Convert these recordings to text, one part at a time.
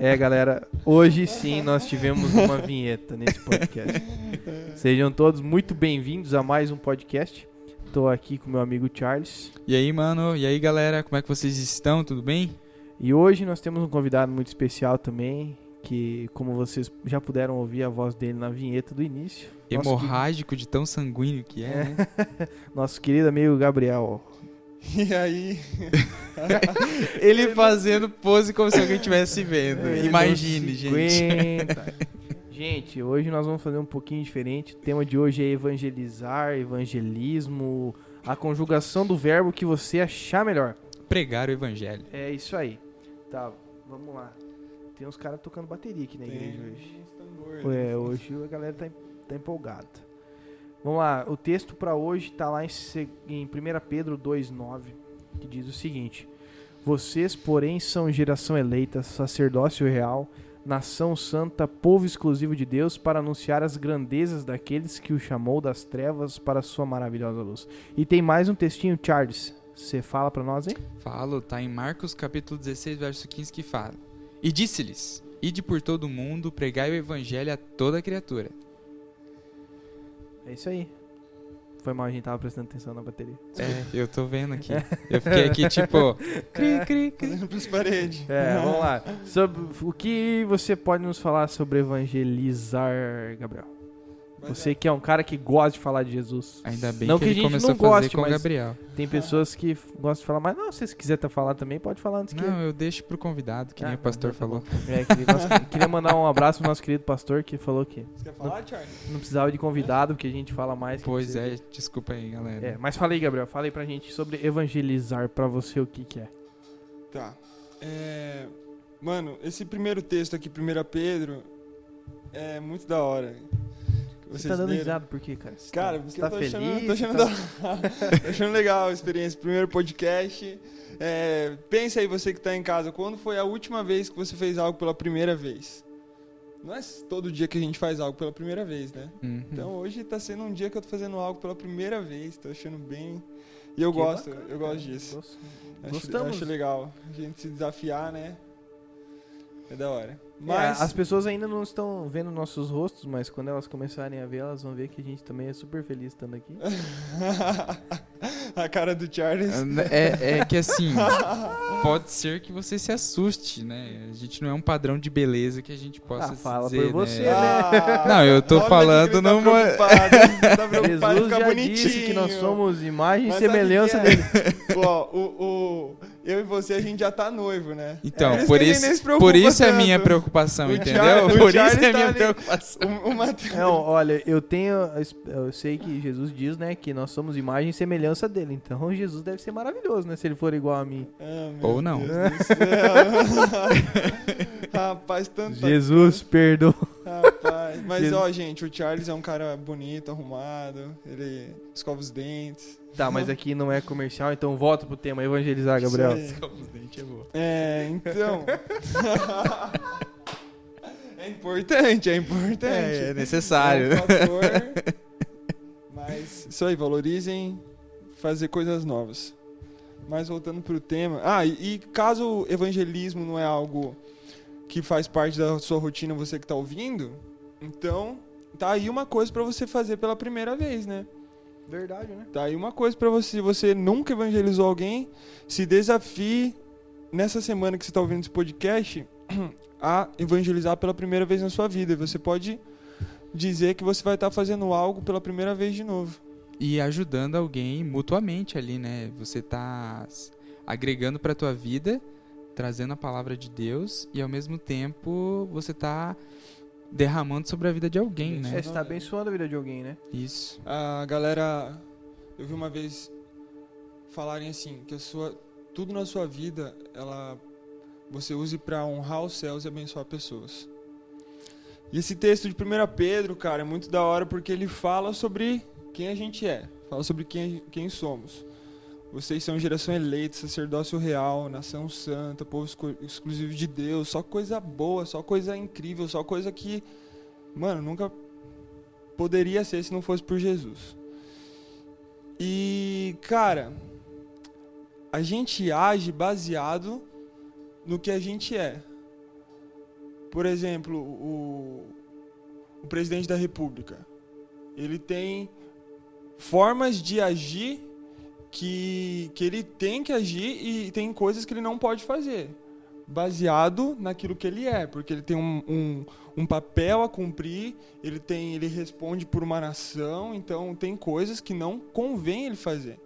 É, galera, hoje sim nós tivemos uma vinheta nesse podcast. Sejam todos muito bem-vindos a mais um podcast. Tô aqui com meu amigo Charles. E aí, mano? E aí, galera? Como é que vocês estão? Tudo bem? E hoje nós temos um convidado muito especial também, que como vocês já puderam ouvir a voz dele na vinheta do início. Hemorrágico de tão sanguíneo que é, né? querido- Nosso querido amigo Gabriel. E aí? Ele fazendo pose como se alguém estivesse vendo. Ele Imagine, gente. aguenta. Gente, hoje nós vamos fazer um pouquinho diferente. O tema de hoje é evangelizar, evangelismo, a conjugação do verbo que você achar melhor. Pregar o evangelho. É isso aí. Tá, vamos lá. Tem uns caras tocando bateria aqui na igreja hoje. É, hoje a galera tá, tá empolgada. Vamos lá, o texto pra hoje tá lá em, em 1 Pedro 2,9, que diz o seguinte: Vocês, porém, são geração eleita, sacerdócio real, nação santa, povo exclusivo de Deus, para anunciar as grandezas daqueles que o chamou das trevas para a sua maravilhosa luz. E tem mais um textinho, Charles. Você fala pra nós, hein? Falo, tá em Marcos capítulo 16, verso 15 que fala. E disse-lhes: Ide por todo o mundo, pregai o evangelho a toda criatura. É isso aí. Foi mal, a gente tava prestando atenção na bateria. É, eu tô vendo aqui. Eu fiquei aqui tipo, cri, cri, cri. Fazendo pras paredes. É, vamos lá. Sobre, o que você pode nos falar sobre evangelizar, Gabriel? Você que é um cara que gosta de falar de Jesus. Ainda bem Não que, que a ele gente começou não a fazer goste, com o mas- Gabriel. Tem pessoas que gostam de falar, mas não, se você quiser tá falar também, pode falar antes que. Não, eu deixo pro convidado, que Ah, nem o pastor tá falou. É, queria, nosso- queria mandar um abraço pro nosso querido pastor que falou que Você quer falar, Charlie? não precisava de convidado, porque a gente fala mais. que Pois precisa é, de- desculpa aí, galera. É, mas fala aí, Gabriel, fala aí pra gente sobre evangelizar pra você o que que é. Tá. É, Mano, esse primeiro texto aqui, 1 Pedro, é muito da hora. Você tá dando risada por quê, cara? Você Cara, tá, porque tá eu tô feliz? achando, tô achando, tá- tô achando legal a experiência. Primeiro podcast. É, pensa aí, você que tá em casa, quando foi a última vez que você fez algo pela primeira vez? Não é todo dia que a gente faz algo pela primeira vez, né? Uhum. Então hoje tá sendo um dia que eu tô fazendo algo pela primeira vez, tô achando bem. E eu Que gosto, bacana, eu gosto disso. Gost- Acho, Gostamos. acho legal. A gente se desafiar, né? É da hora. Mas... Mas. as pessoas ainda não estão vendo nossos rostos, mas quando elas começarem a ver, elas vão ver que a gente também é super feliz estando aqui. a cara do Charles. É, é que assim, pode ser que você se assuste, né? A gente não é um padrão de beleza que a gente possa Ah, fala dizer, por né? você, Ah, Não, eu tô falando tá numa- tá Jesus ficar já bonitinho. disse que nós somos imagem e semelhança que dele. é? Ó, o, o, eu e você, a gente já tá noivo, né? Então, É, por isso, se preocupa por isso é minha preocupação, O entendeu? Char- o por isso Charles é a tá minha ali. preocupação. O, o Matheus- Não, olha, eu tenho. Eu sei que Jesus diz, né, que nós somos imagem e semelhança dele. Então Jesus deve ser maravilhoso, né? Se ele for igual a mim. Ah, Ou não. Deus do céu. Rapaz, tanta Jesus, perdoa. Rapaz, mas ó, gente, o Charles é um cara bonito, arrumado, ele escova os dentes. Tá, mas aqui não é comercial, então volta pro tema evangelizar, Gabriel. Isso aí. É, então. é importante, é importante. É, é necessário. É um fator, mas isso aí, valorizem fazer coisas novas. Mas voltando pro tema. Ah, e, e caso o evangelismo não é algo que faz parte da sua rotina, você que tá ouvindo, então tá aí uma coisa pra você fazer pela primeira vez, né? Verdade, né? Tá aí uma coisa pra você, se você nunca evangelizou alguém, se desafie nessa semana que você tá ouvindo esse podcast a evangelizar pela primeira vez na sua vida. E Você pode dizer que você vai estar fazendo algo pela primeira vez de novo. E ajudando alguém mutuamente ali, né? Você tá agregando pra tua vida, trazendo a palavra de Deus e ao mesmo tempo você tá derramando sobre a vida de alguém, É, né? você tá abençoando a vida de alguém, né? Isso. A galera, eu vi uma vez falarem assim, que a sua tudo na sua vida, ela você use pra honrar os céus e abençoar pessoas. E esse texto de 1 Pedro, cara, é muito da hora porque ele fala sobre quem a gente é, fala sobre quem, quem somos. Vocês são geração eleita, sacerdócio real, nação santa, povo exclu- exclusivo de Deus, só coisa boa, só coisa incrível, só coisa que, mano, nunca poderia ser se não fosse por Jesus. E, cara, a gente age baseado no que a gente é. Por exemplo, o, o presidente da República. Ele tem formas de agir que, que ele tem que agir e tem coisas que ele não pode fazer. Baseado naquilo que ele é, porque ele tem um, um, um papel a cumprir, ele tem ele responde por uma nação, então tem coisas que não convém ele fazer.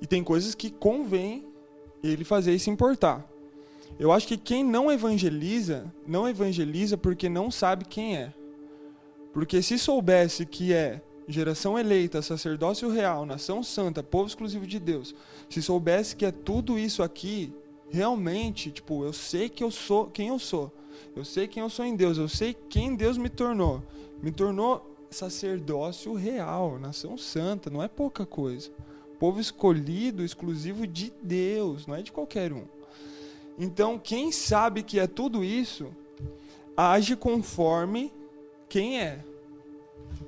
E tem coisas que convém ele fazer e se importar. Eu acho que quem não evangeliza, não evangeliza porque não sabe quem é. Porque se soubesse que é geração eleita, sacerdócio real, nação santa, povo exclusivo de Deus, se soubesse que é tudo isso aqui, realmente, tipo, eu sei que eu sou quem eu sou. Eu sei quem eu sou em Deus, eu sei quem Deus me tornou. Me tornou sacerdócio real, nação santa, não é pouca coisa. Povo escolhido, exclusivo de Deus, não é de qualquer um. Então, quem sabe que é tudo isso, age conforme quem é.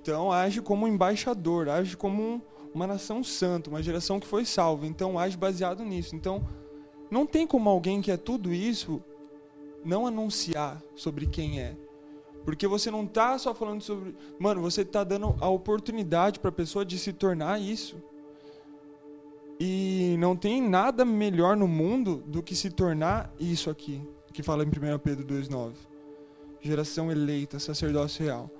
Então, age como embaixador, age como um, uma nação santa, uma geração que foi salva. Então, age baseado nisso. Então, não tem como alguém que é tudo isso não anunciar sobre quem é. Porque você não está só falando sobre. Mano, você está dando a oportunidade para a pessoa de se tornar isso. E não tem nada melhor no mundo do que se tornar isso aqui, que fala em 1 Pedro 2,9. Geração eleita, sacerdócio real.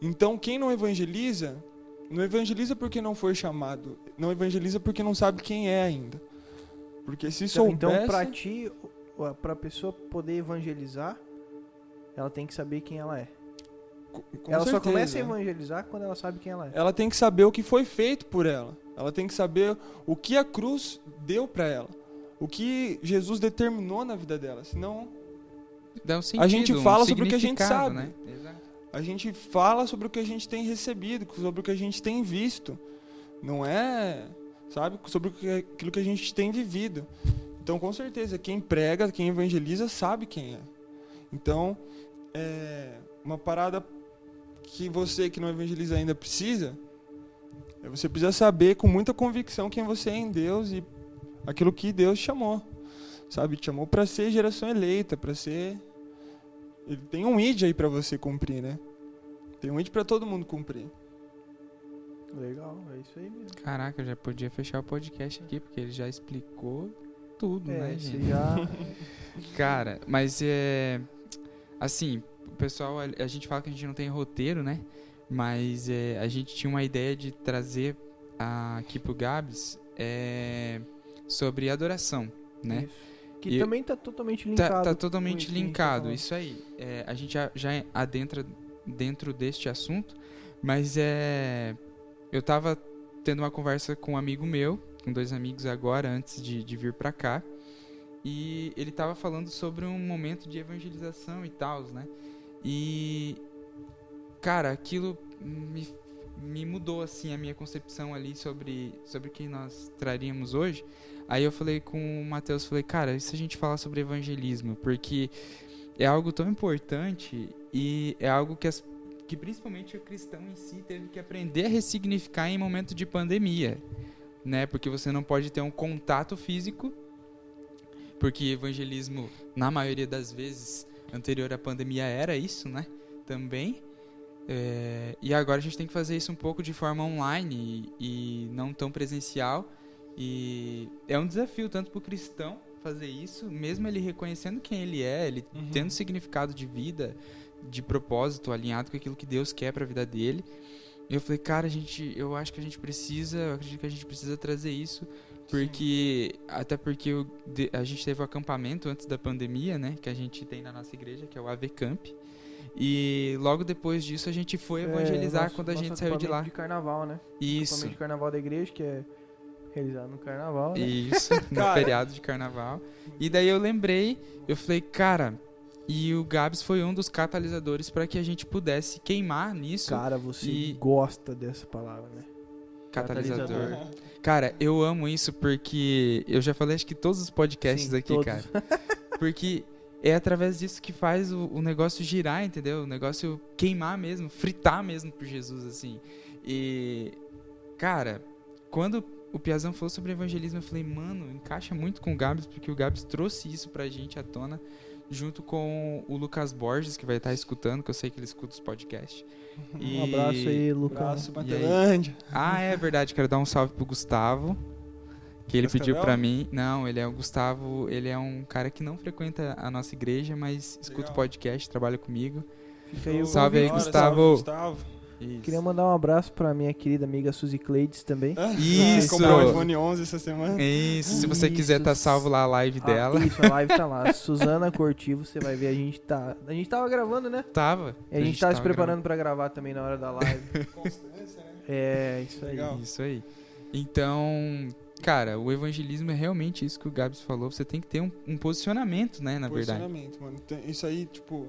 Então, quem não evangeliza, não evangeliza porque não foi chamado, não evangeliza porque não sabe quem é ainda. Porque se então, soubesse... Então, para ti, para a pessoa poder evangelizar, ela tem que saber quem ela é. Com ela certeza. só começa a evangelizar quando ela sabe quem ela é. Ela tem que saber o que foi feito por ela. Ela tem que saber o que a cruz deu para ela. O que Jesus determinou na vida dela. Senão. Dá um sentido, a gente fala um sobre o que a gente sabe. Né? A gente fala sobre o que a gente tem recebido, sobre o que a gente tem visto. Não é, sabe, sobre aquilo que a gente tem vivido. Então, com certeza, quem prega, quem evangeliza, sabe quem é. Então, é uma parada que você que não evangeliza ainda precisa é você precisa saber com muita convicção quem você é em Deus e aquilo que Deus chamou. Sabe, chamou para ser geração eleita, para ser ele tem um id aí para você cumprir, né? Tem um id para todo mundo cumprir. Legal, é isso aí mesmo. Caraca, eu já podia fechar o podcast aqui porque ele já explicou tudo, é, né, gente? Já... Cara, mas é assim, o pessoal, a gente fala que a gente não tem roteiro, né? Mas é, a gente tinha uma ideia de trazer aqui pro Gabs é, sobre adoração, né? Isso. Que e também está totalmente linkado. Tá, tá totalmente linkado, isso aí. É, a gente já, já adentra dentro deste assunto, mas é, eu estava tendo uma conversa com um amigo meu, com dois amigos agora, antes de, de vir para cá, e ele estava falando sobre um momento de evangelização e tal, né? E cara, aquilo me, me mudou assim a minha concepção ali sobre sobre o que nós traríamos hoje. Aí eu falei com o Matheus, falei, cara, e se a gente falar sobre evangelismo? Porque é algo tão importante e é algo que, as, que principalmente o cristão em si teve que aprender a ressignificar em momento de pandemia, né? Porque você não pode ter um contato físico, porque evangelismo, na maioria das vezes, anterior à pandemia era isso, né? Também. É, e agora a gente tem que fazer isso um pouco de forma online e, e não tão presencial. E é um desafio tanto para o cristão fazer isso, mesmo ele reconhecendo quem ele é, ele uhum. tendo significado de vida, de propósito, alinhado com aquilo que Deus quer para a vida dele. E eu falei, cara, a gente, eu acho que a gente precisa, eu acredito que a gente precisa trazer isso, porque Sim. até porque eu, a gente teve o um acampamento antes da pandemia, né, que a gente tem na nossa igreja, que é o AV Camp. E logo depois disso a gente foi é, evangelizar é, nosso, quando a gente saiu de lá. de carnaval, né? Isso. Acampamento de carnaval da igreja, que é realizado no carnaval, né? Isso, no feriado de carnaval. E daí eu lembrei, eu falei, cara, e o Gabs foi um dos catalisadores para que a gente pudesse queimar nisso. Cara, você e... gosta dessa palavra, né? Catalisador. catalisador. Cara, eu amo isso porque eu já falei acho que todos os podcasts Sim, aqui, todos. cara. Porque é através disso que faz o, o, negócio girar, entendeu? O negócio queimar mesmo, fritar mesmo por Jesus, assim. E, cara, quando o Piazão falou sobre evangelismo, eu falei, mano, encaixa muito com o Gabs, porque o Gabs trouxe isso pra gente à tona, junto com o Lucas Borges, que vai estar escutando, que eu sei que ele escuta os podcasts. Um abraço aí, Lucas. Abraço, Matelândia. Ah, é verdade, quero dar um salve pro Gustavo. Que ele pediu para mim. Não, ele é o Gustavo, ele é um cara que não frequenta a nossa igreja, mas escuta o podcast, trabalha comigo. Fica aí o salve aí, Gustavo. Salve, Gustavo. Isso. Queria mandar um abraço pra minha querida amiga Suzy Cleides também. Ah, isso! Comprou o iPhone 11 essa semana. Isso, se você isso. quiser tá salvo lá a live ah, dela. Isso, a live tá lá. Suzana Cortivo, você vai ver, a gente tá... A gente tava gravando, né? Tava. E a, a gente, gente tava, tava se preparando gravando. pra gravar também na hora da live. Constância, né? É, isso aí. Legal. Isso aí. Então, cara, o evangelismo é realmente isso que o Gabs falou. Você tem que ter um, um posicionamento, né, na posicionamento, verdade. Posicionamento, mano. Isso aí, tipo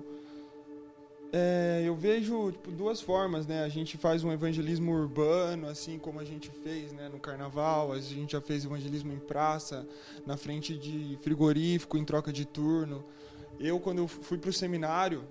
é, eu vejo tipo, duas formas, né? A gente faz um evangelismo urbano, assim como a gente fez né, no carnaval, a gente já fez evangelismo em praça, na frente de frigorífico, em troca de turno. Eu, quando eu fui para o seminário,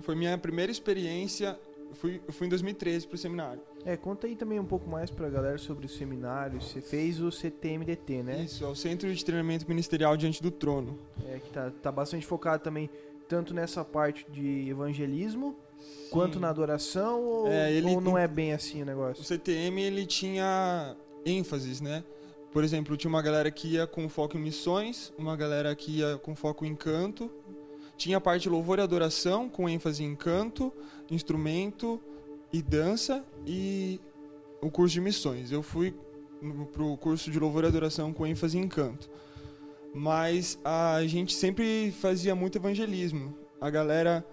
foi minha primeira experiência, fui, eu fui em 2013 para o seminário. É, conta aí também um pouco mais para a galera sobre o seminário. Você fez o CTMDT, né? Isso, é o Centro de Treinamento Ministerial Diante do Trono. É, que tá, tá bastante focado também tanto nessa parte de evangelismo Sim. quanto na adoração ou, é, ele, ou não é bem assim o negócio? O CTM ele tinha ênfases, né? Por exemplo, tinha uma galera que ia com foco em missões, uma galera que ia com foco em canto, tinha a parte de louvor e adoração com ênfase em canto, instrumento e dança e o curso de missões. Eu fui para o curso de louvor e adoração com ênfase em canto mas a gente sempre fazia muito evangelismo. A galera.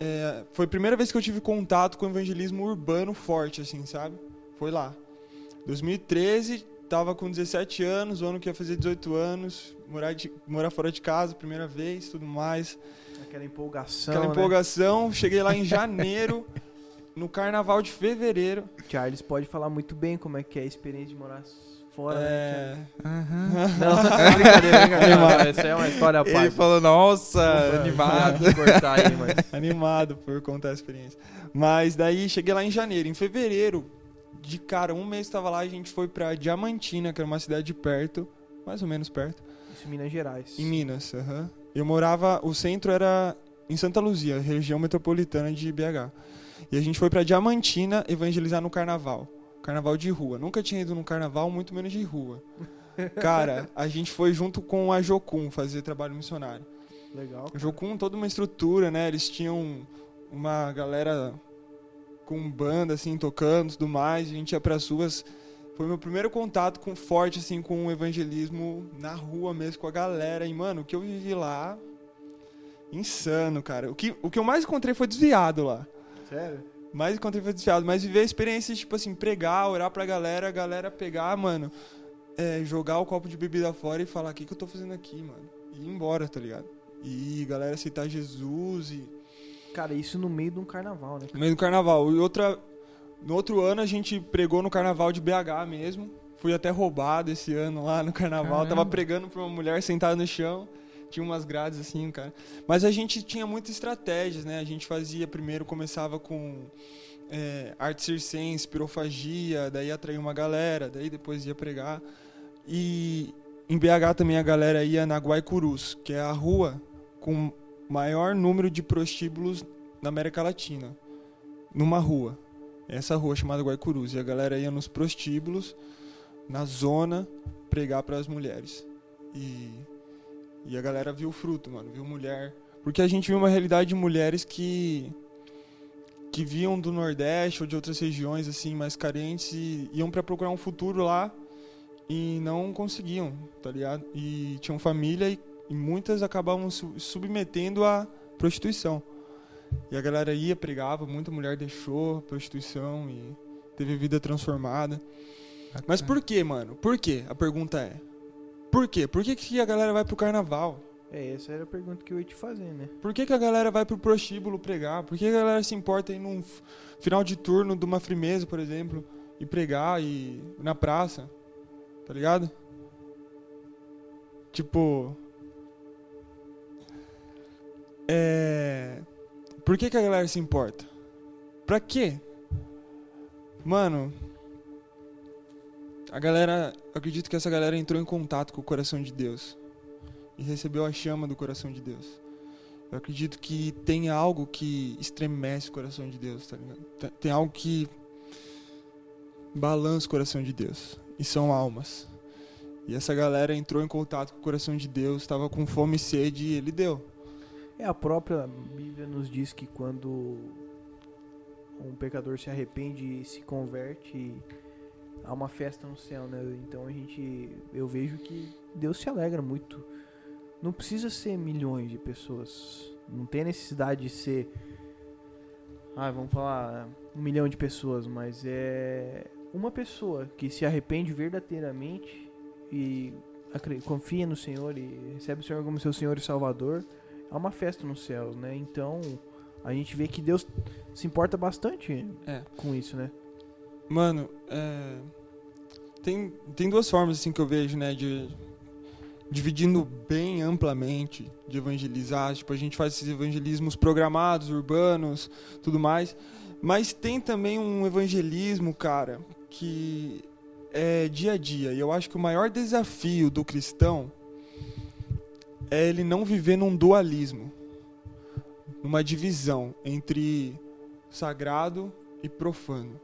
É, foi a primeira vez que eu tive contato com evangelismo urbano forte, assim, sabe? Foi lá. 2013, tava com 17 anos, o ano que ia fazer 18 anos, morar, de, morar fora de casa, primeira vez, tudo mais. Aquela empolgação. Aquela né? empolgação. Né? Cheguei lá em janeiro, no carnaval de fevereiro. Charles pode falar muito bem como é que é a experiência de morar fora, né, é... né? Uhum. Não, brincadeira, brincadeira. Essa é uma história à parte. Ele falou, nossa, animado. cortar aí, mas... Animado por contar a experiência. Mas daí cheguei lá em janeiro. Em fevereiro, de cara, um mês estava lá, a gente foi pra Diamantina, que era uma cidade perto, mais ou menos perto. Isso em Minas Gerais. Em Minas, aham. Uhum. Eu morava, o centro era em Santa Luzia, região metropolitana de BH. E a gente foi pra Diamantina evangelizar no carnaval. Carnaval de rua. Nunca tinha ido num carnaval, muito menos de rua. Cara, a gente foi junto com a Jocum fazer trabalho missionário. Legal. A Jocum, toda uma estrutura, né? Eles tinham uma galera com banda, assim, tocando e tudo mais. A gente ia pras ruas. Foi meu primeiro contato com forte, assim, com o evangelismo na rua mesmo, com a galera. E, mano, o que eu vivi lá. Insano, cara. O que, o que eu mais encontrei foi desviado lá. Sério? Mais encontrei foi desfiado. Mas viver a experiência, tipo assim, pregar, orar pra galera, a galera pegar, mano, é, jogar o copo de bebida fora e falar, o que, que eu tô fazendo aqui, mano? E ir embora, tá ligado? E galera aceitar Jesus e. Cara, isso no meio de um carnaval, né? No meio do carnaval. E outra. No outro ano a gente pregou no carnaval de BH mesmo. Fui até roubado esse ano lá no carnaval. Caramba. Tava pregando pra uma mulher sentada no chão tinha umas grades assim, cara. Mas a gente tinha muitas estratégias, né? A gente fazia primeiro, começava com é, arte circense, pirofagia, daí atraía uma galera, daí depois ia pregar. E em BH também a galera ia na Guaicurus, que é a rua com maior número de prostíbulos na América Latina. Numa rua. Essa rua chamada Guaicurus. E a galera ia nos prostíbulos, na zona, pregar para as mulheres. E e a galera viu o fruto, mano, viu mulher. Porque a gente viu uma realidade de mulheres que que viam do Nordeste ou de outras regiões assim mais carentes e iam para procurar um futuro lá e não conseguiam, tá ligado? E tinham família e, e muitas acabavam se submetendo à prostituição. E a galera ia, pregava, muita mulher deixou a prostituição e teve vida transformada. Mas por que, mano? Por que? A pergunta é. Por quê? Por que, que a galera vai pro carnaval? É, essa era a pergunta que eu ia te fazer, né? Por que, que a galera vai pro prostíbulo pregar? Por que a galera se importa em num final de turno de uma frimeza, por exemplo, e pregar e na praça? Tá ligado? Tipo. É. Por que, que a galera se importa? Pra quê? Mano. A galera, acredito que essa galera entrou em contato com o coração de Deus e recebeu a chama do coração de Deus. Eu acredito que tem algo que estremece o coração de Deus, tá ligado? Tem algo que balança o coração de Deus. E são almas. E essa galera entrou em contato com o coração de Deus, estava com fome e sede e ele deu. É, a própria Bíblia nos diz que quando um pecador se arrepende e se converte, há uma festa no céu, né? Então a gente, eu vejo que Deus se alegra muito não precisa ser milhões de pessoas. Não tem necessidade de ser. Ah, vamos falar um milhão de pessoas, mas é uma pessoa que se arrepende verdadeiramente e confia no Senhor e recebe o Senhor como seu Senhor e Salvador, há uma festa nos céus, né? Então a gente vê que Deus se importa bastante é. com isso, né? Mano, é... tem, tem duas formas assim que eu vejo, né, de dividindo bem amplamente de evangelizar. Tipo, a gente faz esses evangelismos programados, urbanos, tudo mais. Mas tem também um evangelismo, cara, que é dia a dia. E eu acho que o maior desafio do cristão é ele não viver num dualismo, numa divisão entre sagrado e profano,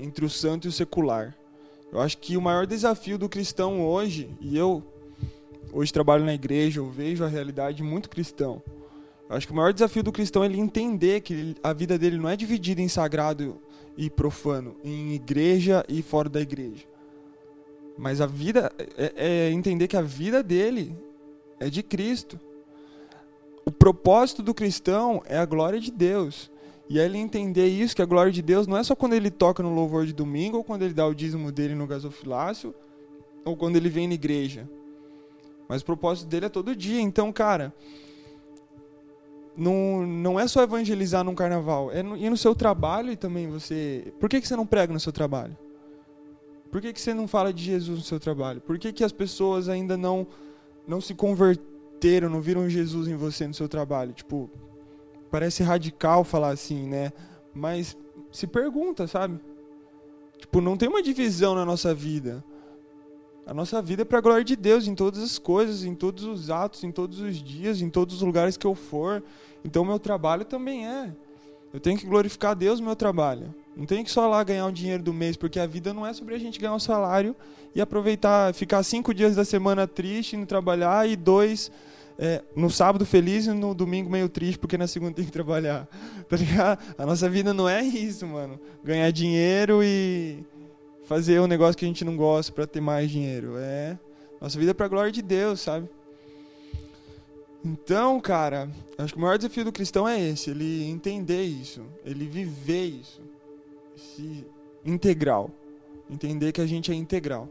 entre o santo e o secular. Eu acho que o maior desafio do cristão hoje, e eu hoje trabalho na igreja, eu vejo a realidade muito cristão. Eu acho que o maior desafio do cristão é ele entender que a vida dele não é dividida em sagrado e profano, em igreja e fora da igreja. Mas a vida é, é entender que a vida dele é de Cristo. O propósito do cristão é a glória de Deus. E aí ele entender isso, que a glória de Deus não é só quando ele toca no louvor de domingo, ou quando ele dá o dízimo dele no gasofilácio, ou quando ele vem na igreja. Mas o propósito dele é todo dia. Então, cara, não, não é só evangelizar num carnaval. É no, ir no seu trabalho e também você. Por que, que você não prega no seu trabalho? Por que, que você não fala de Jesus no seu trabalho? Por que, que as pessoas ainda não, não se converteram, não viram Jesus em você no seu trabalho? Tipo, parece radical falar assim, né? Mas se pergunta, sabe? Tipo, não tem uma divisão na nossa vida. A nossa vida é para a glória de Deus em todas as coisas, em todos os atos, em todos os dias, em todos os lugares que eu for. Então, meu trabalho também é. Eu tenho que glorificar Deus no meu trabalho. Não tenho que só lá ganhar o dinheiro do mês, porque a vida não é sobre a gente ganhar um salário e aproveitar, ficar cinco dias da semana triste, indo trabalhar e dois é, no sábado feliz e no domingo meio triste, porque na segunda tem que trabalhar. Tá ligado? A nossa vida não é isso, mano. Ganhar dinheiro e fazer um negócio que a gente não gosta para ter mais dinheiro. É nossa vida é para glória de Deus, sabe? Então, cara, acho que o maior desafio do cristão é esse, ele entender isso, ele viver isso, esse integral, entender que a gente é integral.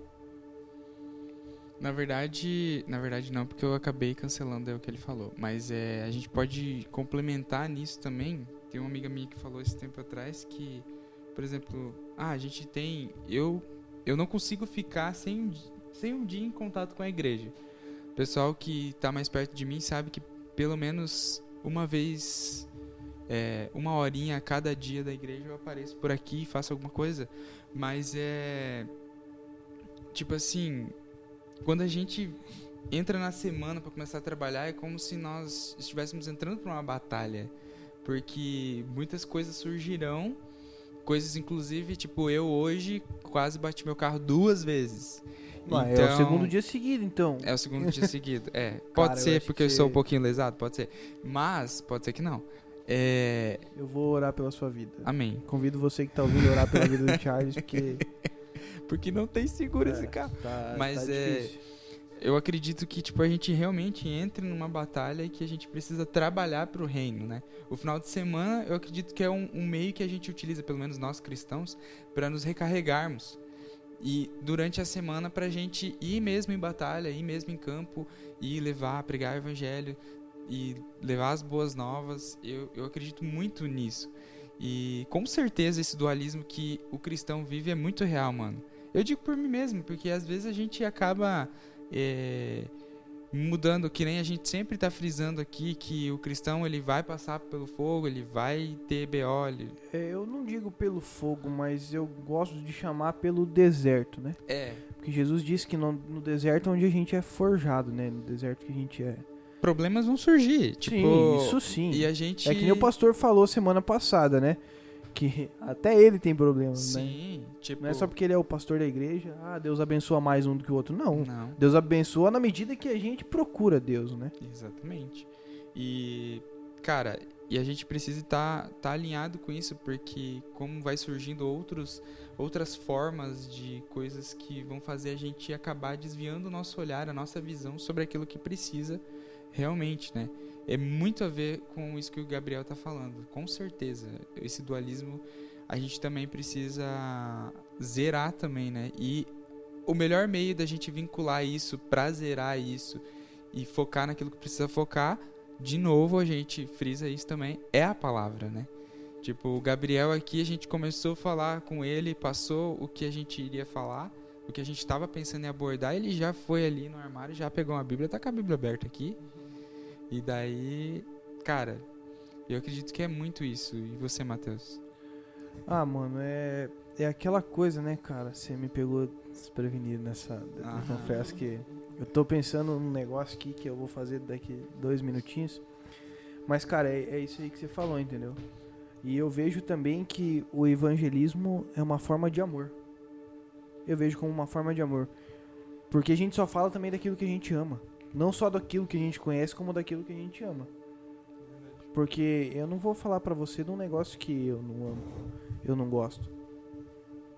Na verdade, na verdade não, porque eu acabei cancelando o que ele falou, mas é, a gente pode complementar nisso também. Tem uma amiga minha que falou esse tempo atrás que por exemplo, ah, a gente tem. Eu, eu não consigo ficar sem, sem um dia em contato com a igreja. O pessoal que está mais perto de mim sabe que pelo menos uma vez, é, uma horinha a cada dia da igreja eu apareço por aqui e faço alguma coisa. Mas é. Tipo assim, quando a gente entra na semana para começar a trabalhar, é como se nós estivéssemos entrando para uma batalha. Porque muitas coisas surgirão coisas, inclusive, tipo, eu hoje quase bati meu carro duas vezes. então, é o então, segundo dia seguido, então. É o segundo dia seguido, é. Pode Cara, ser porque eu sou um pouquinho lesado, pode ser. Mas, pode ser que não. É... Eu vou orar pela sua vida. Amém. Convido você que tá ouvindo a orar pela vida do Charles, porque... porque não tem seguro é, esse carro. Tá, Mas tá é... Difícil eu acredito que tipo a gente realmente entre numa batalha e que a gente precisa trabalhar para o reino, né? O final de semana eu acredito que é um, um meio que a gente utiliza, pelo menos nós cristãos, para nos recarregarmos e durante a semana para a gente ir mesmo em batalha, ir mesmo em campo e levar, pregar o evangelho e levar as boas novas. Eu, eu acredito muito nisso. E com certeza esse dualismo que o cristão vive é muito real, mano. Eu digo por mim mesmo, porque às vezes a gente acaba é, mudando, que nem a gente sempre está frisando aqui, que o cristão ele vai passar pelo fogo, ele vai ter BO. Ele... É, eu não digo pelo fogo, mas eu gosto de chamar pelo deserto, né? É. Porque Jesus disse que no, no deserto é onde a gente é forjado, né? No deserto que a gente é. Problemas vão surgir. Tipo, sim, isso sim. E a gente. É que nem o pastor falou semana passada, né? Que até ele tem problemas, Sim, né? Sim, tipo... Não é só porque ele é o pastor da igreja, ah, Deus abençoa mais um do que o outro. Não. Não. Deus abençoa na medida que a gente procura Deus, né? Exatamente. E, cara, e a gente precisa estar tá, tá alinhado com isso, porque como vai surgindo outros, outras formas de coisas que vão fazer a gente acabar desviando o nosso olhar, a nossa visão sobre aquilo que precisa realmente, né? É muito a ver com isso que o Gabriel está falando, com certeza. Esse dualismo a gente também precisa zerar também, né? E o melhor meio da gente vincular isso, para zerar isso e focar naquilo que precisa focar, de novo a gente frisa isso também, é a palavra, né? Tipo, o Gabriel aqui a gente começou a falar com ele, passou o que a gente iria falar, o que a gente estava pensando em abordar, ele já foi ali no armário, já pegou uma Bíblia, tá com a Bíblia aberta aqui. E daí, cara, eu acredito que é muito isso. E você, Matheus? Ah, mano, é, é aquela coisa, né, cara? Você me pegou desprevenido nessa. Eu confesso que eu tô pensando num negócio aqui que eu vou fazer daqui dois minutinhos. Mas, cara, é, é isso aí que você falou, entendeu? E eu vejo também que o evangelismo é uma forma de amor. Eu vejo como uma forma de amor. Porque a gente só fala também daquilo que a gente ama. Não só daquilo que a gente conhece, como daquilo que a gente ama. Porque eu não vou falar para você de um negócio que eu não amo, eu não gosto.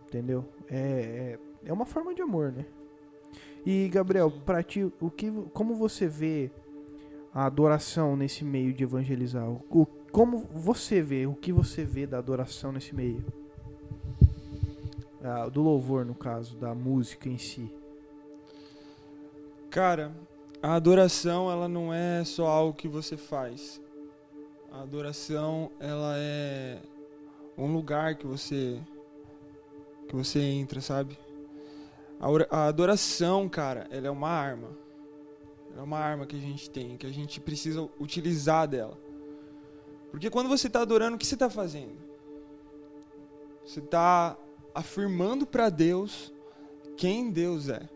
Entendeu? É, é, é uma forma de amor, né? E Gabriel, para ti, o que, como você vê a adoração nesse meio de evangelizar? O, como você vê, o que você vê da adoração nesse meio? Ah, do louvor, no caso, da música em si. Cara, a adoração, ela não é só algo que você faz. A adoração, ela é um lugar que você que você entra, sabe? A adoração, cara, ela é uma arma. É uma arma que a gente tem, que a gente precisa utilizar dela. Porque quando você está adorando, o que você está fazendo? Você está afirmando para Deus quem Deus é.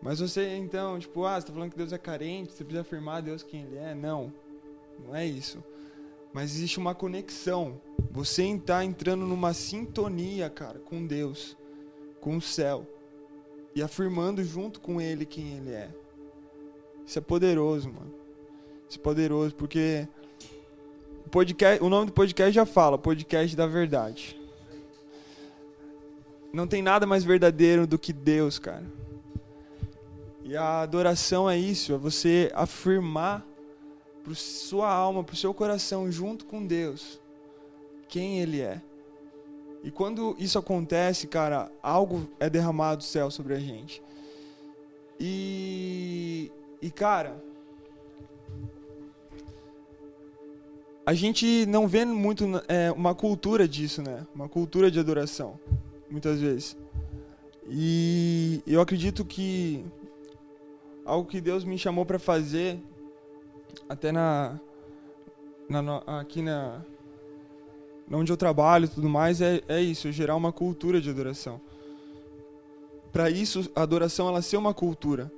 Mas você, então, tipo, ah, você tá falando que Deus é carente, você precisa afirmar a Deus quem Ele é. Não, não é isso. Mas existe uma conexão. Você está entrando numa sintonia, cara, com Deus, com o céu. E afirmando junto com Ele quem Ele é. Isso é poderoso, mano. Isso é poderoso, porque podcast, o nome do podcast já fala, podcast da verdade. Não tem nada mais verdadeiro do que Deus, cara. E a adoração é isso, é você afirmar para sua alma, para o seu coração, junto com Deus, quem Ele é. E quando isso acontece, cara, algo é derramado do céu sobre a gente. E, e cara, a gente não vê muito é, uma cultura disso, né? Uma cultura de adoração, muitas vezes. E eu acredito que algo que Deus me chamou para fazer, até na, na, aqui na onde eu trabalho e tudo mais, é, é isso, gerar uma cultura de adoração. Para isso, a adoração ela ser uma cultura,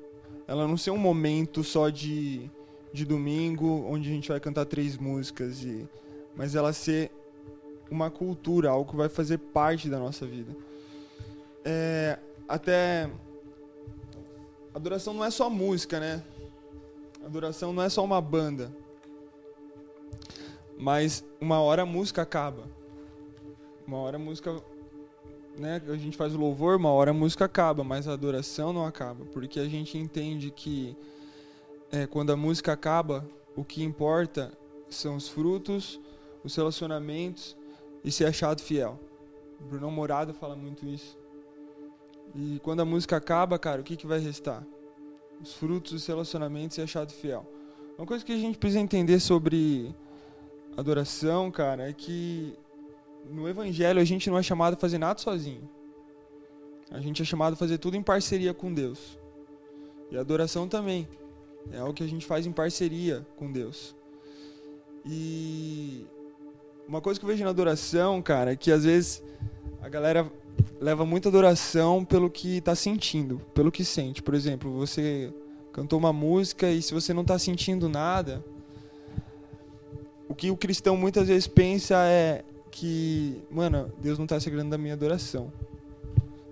ela não ser um momento só de, de domingo, onde a gente vai cantar três músicas, e, mas ela ser uma cultura, algo que vai fazer parte da nossa vida. É, até adoração não é só música, né? Adoração não é só uma banda. Mas uma hora a música acaba. Uma hora a música, né, a gente faz o louvor, uma hora a música acaba, mas a adoração não acaba, porque a gente entende que é, quando a música acaba, o que importa são os frutos, os relacionamentos e ser achado fiel. Bruno Morado fala muito isso. E quando a música acaba, cara, o que, que vai restar? Os frutos dos relacionamentos e achado fiel. Uma coisa que a gente precisa entender sobre adoração, cara, é que no Evangelho a gente não é chamado a fazer nada sozinho. A gente é chamado a fazer tudo em parceria com Deus. E a adoração também. É algo que a gente faz em parceria com Deus. E uma coisa que eu vejo na adoração, cara, é que às vezes a galera leva muita adoração pelo que está sentindo, pelo que sente. Por exemplo, você cantou uma música e se você não está sentindo nada, o que o cristão muitas vezes pensa é que, mano, Deus não está se agradando da minha adoração.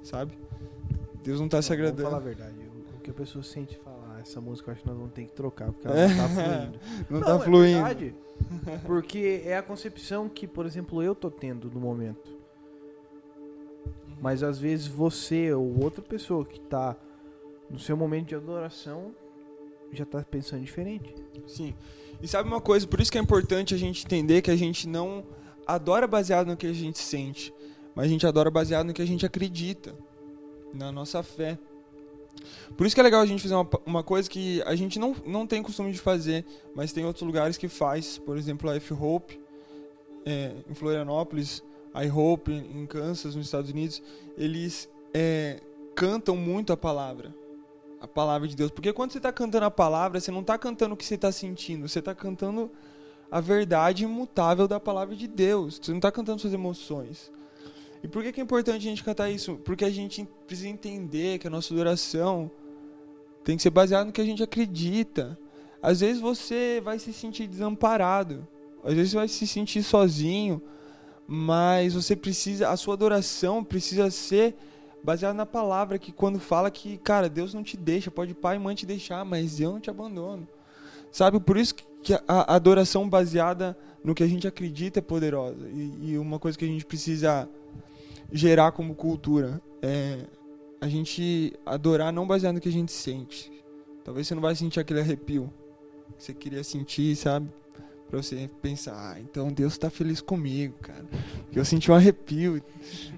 Sabe? Deus não está se agradando. Vamos falar a verdade. O que a pessoa sente falar, essa música eu acho que nós vamos ter que trocar, porque ela não está fluindo. não, está fluindo. É verdade, porque é a concepção que, por exemplo, eu tô tendo no momento. Mas às vezes você ou outra pessoa que está no seu momento de adoração já está pensando diferente. Sim. E sabe uma coisa, por isso que é importante a gente entender que a gente não adora baseado no que a gente sente, mas a gente adora baseado no que a gente acredita, na nossa fé. Por isso que é legal a gente fazer uma, uma coisa que a gente não, não tem costume de fazer, mas tem outros lugares que faz. Por exemplo, a F-Hope, é, em Florianópolis, I Hope em Kansas, nos Estados Unidos, eles é, cantam muito a palavra. A palavra de Deus. Porque quando você está cantando a palavra, você não está cantando o que você está sentindo, você está cantando a verdade imutável da palavra de Deus. Você não está cantando suas emoções. E por que, que é importante a gente cantar isso? Porque a gente precisa entender que a nossa adoração tem que ser baseada no que a gente acredita. Às vezes você vai se sentir desamparado. Às vezes você vai se sentir sozinho mas você precisa, a sua adoração precisa ser baseada na palavra que quando fala que, cara, Deus não te deixa, pode pai e mãe te deixar, mas eu não te abandono. Sabe, por isso que a adoração baseada no que a gente acredita é poderosa. E, e uma coisa que a gente precisa gerar como cultura é a gente adorar não baseado no que a gente sente. Talvez você não vai sentir aquele arrepio que você queria sentir, sabe? Pra você pensar, ah, então Deus tá feliz comigo, cara. Eu senti um arrepio.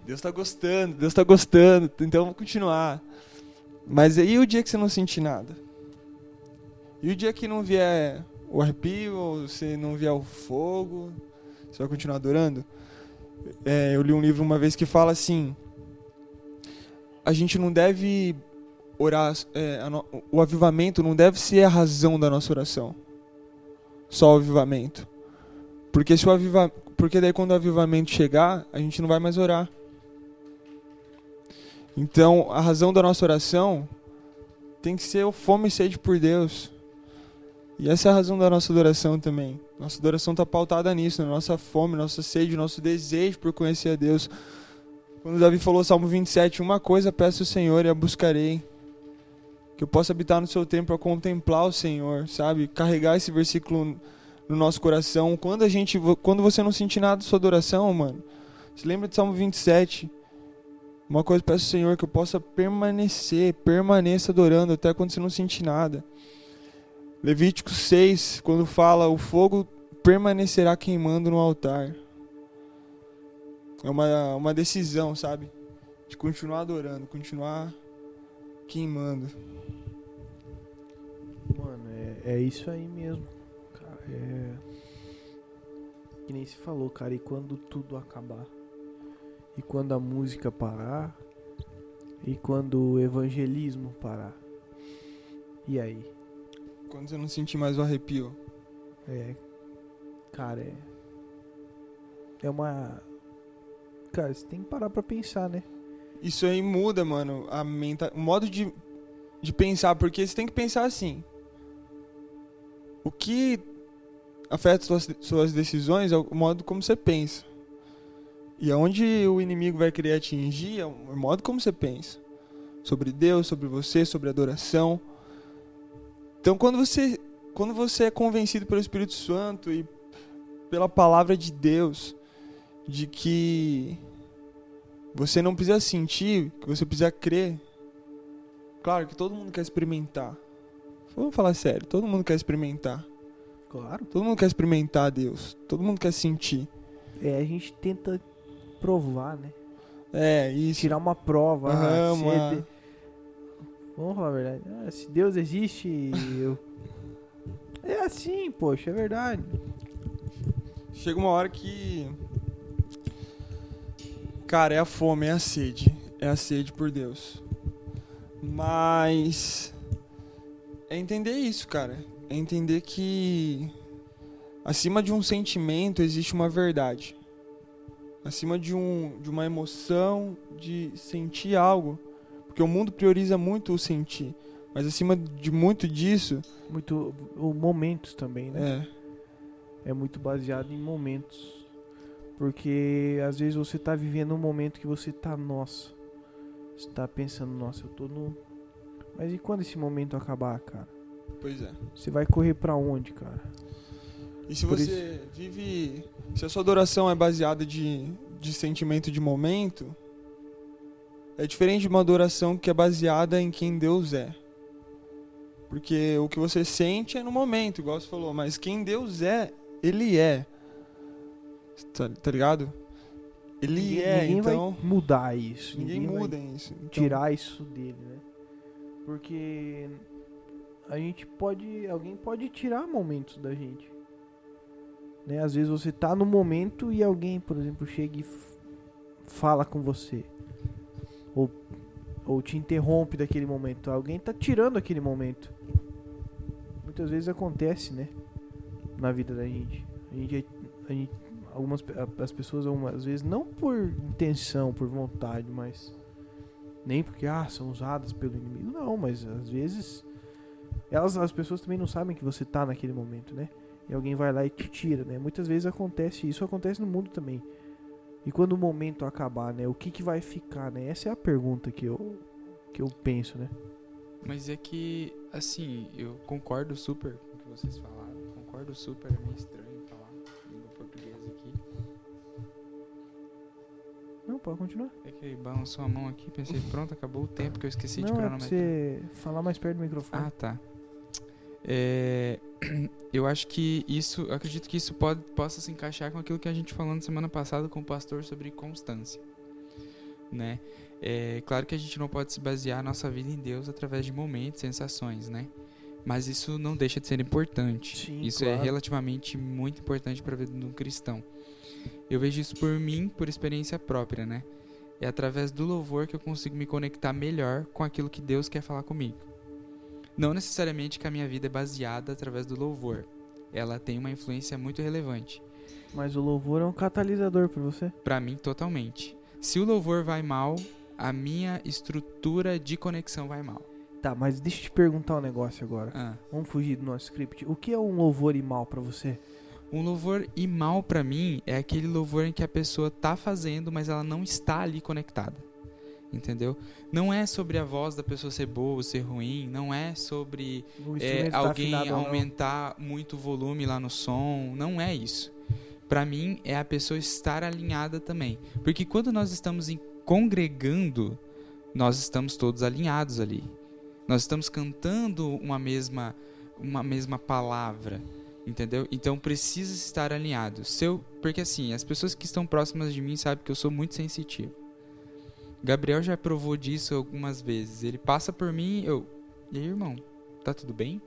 Deus tá gostando, Deus tá gostando. Então vamos continuar. Mas aí o dia que você não sentir nada? E o dia que não vier o arrepio, ou você não vier o fogo, você vai continuar adorando? É, eu li um livro uma vez que fala assim: a gente não deve orar, é, o avivamento não deve ser a razão da nossa oração só o avivamento. Porque se o aviva... porque daí quando o avivamento chegar, a gente não vai mais orar. Então, a razão da nossa oração tem que ser o fome e sede por Deus. E essa é a razão da nossa adoração também. Nossa adoração está pautada nisso, na nossa fome, nossa sede, nosso desejo por conhecer a Deus. Quando Davi falou Salmo 27, uma coisa peço ao Senhor e a buscarei, que eu possa habitar no seu templo a contemplar o Senhor, sabe? Carregar esse versículo no nosso coração. Quando a gente, quando você não sentir nada da sua adoração, mano, se lembra de Salmo 27. Uma coisa peço ao Senhor que eu possa permanecer, permaneça adorando até quando você não sentir nada. Levítico 6, quando fala o fogo permanecerá queimando no altar. É uma, uma decisão, sabe? De continuar adorando, continuar queimando. Mano, é, é isso aí mesmo. Cara, é. Que nem se falou, cara. E quando tudo acabar? E quando a música parar? E quando o evangelismo parar? E aí? Quando você não sentir mais o arrepio? É. Cara, é. É uma. Cara, você tem que parar pra pensar, né? Isso aí muda, mano, a menta... o modo de, de pensar, porque você tem que pensar assim. O que afeta suas, suas decisões é o modo como você pensa. E aonde o inimigo vai querer atingir é o modo como você pensa. Sobre Deus, sobre você, sobre adoração. Então quando você, quando você é convencido pelo Espírito Santo e pela palavra de Deus de que você não precisa sentir, que você precisa crer. Claro que todo mundo quer experimentar. Vamos falar sério, todo mundo quer experimentar. Claro. Todo mundo quer experimentar Deus. Todo mundo quer sentir. É, a gente tenta provar, né? É, isso. Tirar uma prova. Ah, uma... De... Vamos falar a verdade. Ah, se Deus existe, eu. É assim, poxa, é verdade. Chega uma hora que Cara, é a fome, é a sede. É a sede por Deus. Mas É entender isso, cara. É entender que acima de um sentimento existe uma verdade. Acima de, um, de uma emoção, de sentir algo. Porque o mundo prioriza muito o sentir. Mas acima de muito disso. Muito. O momentos também, né? É. É muito baseado em momentos. Porque às vezes você tá vivendo um momento que você tá, nossa. Você tá pensando, nossa, eu tô no. Mas e quando esse momento acabar, cara? Pois é. Você vai correr para onde, cara? E se Por você isso... vive. Se a sua adoração é baseada de, de sentimento de momento, é diferente de uma adoração que é baseada em quem Deus é. Porque o que você sente é no momento, igual você falou, mas quem Deus é, Ele é. Tá, tá ligado? Ele ninguém, é, ninguém então. Vai mudar isso. Ninguém, ninguém muda isso. Então... Tirar isso dele, né? Porque a gente pode. Alguém pode tirar momentos da gente. Né? Às vezes você tá no momento e alguém, por exemplo, chega e fala com você. Ou, ou te interrompe daquele momento. Alguém tá tirando aquele momento. Muitas vezes acontece, né? Na vida da gente. A gente, a gente algumas as pessoas algumas vezes não por intenção, por vontade, mas nem porque ah, são usadas pelo inimigo, não, mas às vezes elas as pessoas também não sabem que você tá naquele momento, né? E alguém vai lá e te tira, né? Muitas vezes acontece isso, acontece no mundo também. E quando o momento acabar, né? O que que vai ficar, né? Essa é a pergunta que eu que eu penso, né? Mas é que assim, eu concordo super com o que vocês falaram, concordo super, meio Não, pode continuar. É que balançou a mão aqui, pensei, pronto, acabou o tempo que eu esqueci Não, de cronometrar. É você falar mais perto do microfone. Ah, tá. É, eu acho que isso, acredito que isso pode, possa se encaixar com aquilo que a gente falou na semana passada com o pastor sobre constância, né? É claro que a gente não pode se basear a nossa vida em Deus através de momentos, sensações, né? Mas isso não deixa de ser importante. Sim, isso é claro. é relativamente muito importante para a vida de um cristão. Eu vejo isso por mim, por experiência própria, né? É através do louvor que eu consigo me conectar melhor com aquilo que Deus quer falar comigo. Não necessariamente que a minha vida é baseada através do louvor. Ela tem uma influência muito relevante. Mas o louvor é um catalisador para você? Para mim, totalmente. Se o louvor vai mal, a minha estrutura de conexão vai mal. Tá, mas deixa eu te perguntar um negócio agora. Ah. Vamos fugir do nosso script. O que é um louvor e mal para você? Um louvor imal para mim é aquele louvor em que a pessoa tá fazendo, mas ela não está ali conectada. Entendeu? Não é sobre a voz da pessoa ser boa ou ser ruim, não é sobre é, tá alguém aumentar muito o volume lá no som, não é isso. Para mim é a pessoa estar alinhada também, porque quando nós estamos congregando, nós estamos todos alinhados ali. Nós estamos cantando uma mesma uma mesma palavra. Entendeu? Então precisa estar alinhado. Seu, porque assim, as pessoas que estão próximas de mim sabem que eu sou muito sensitivo. Gabriel já provou disso algumas vezes. Ele passa por mim, eu, e aí, irmão, tá tudo bem?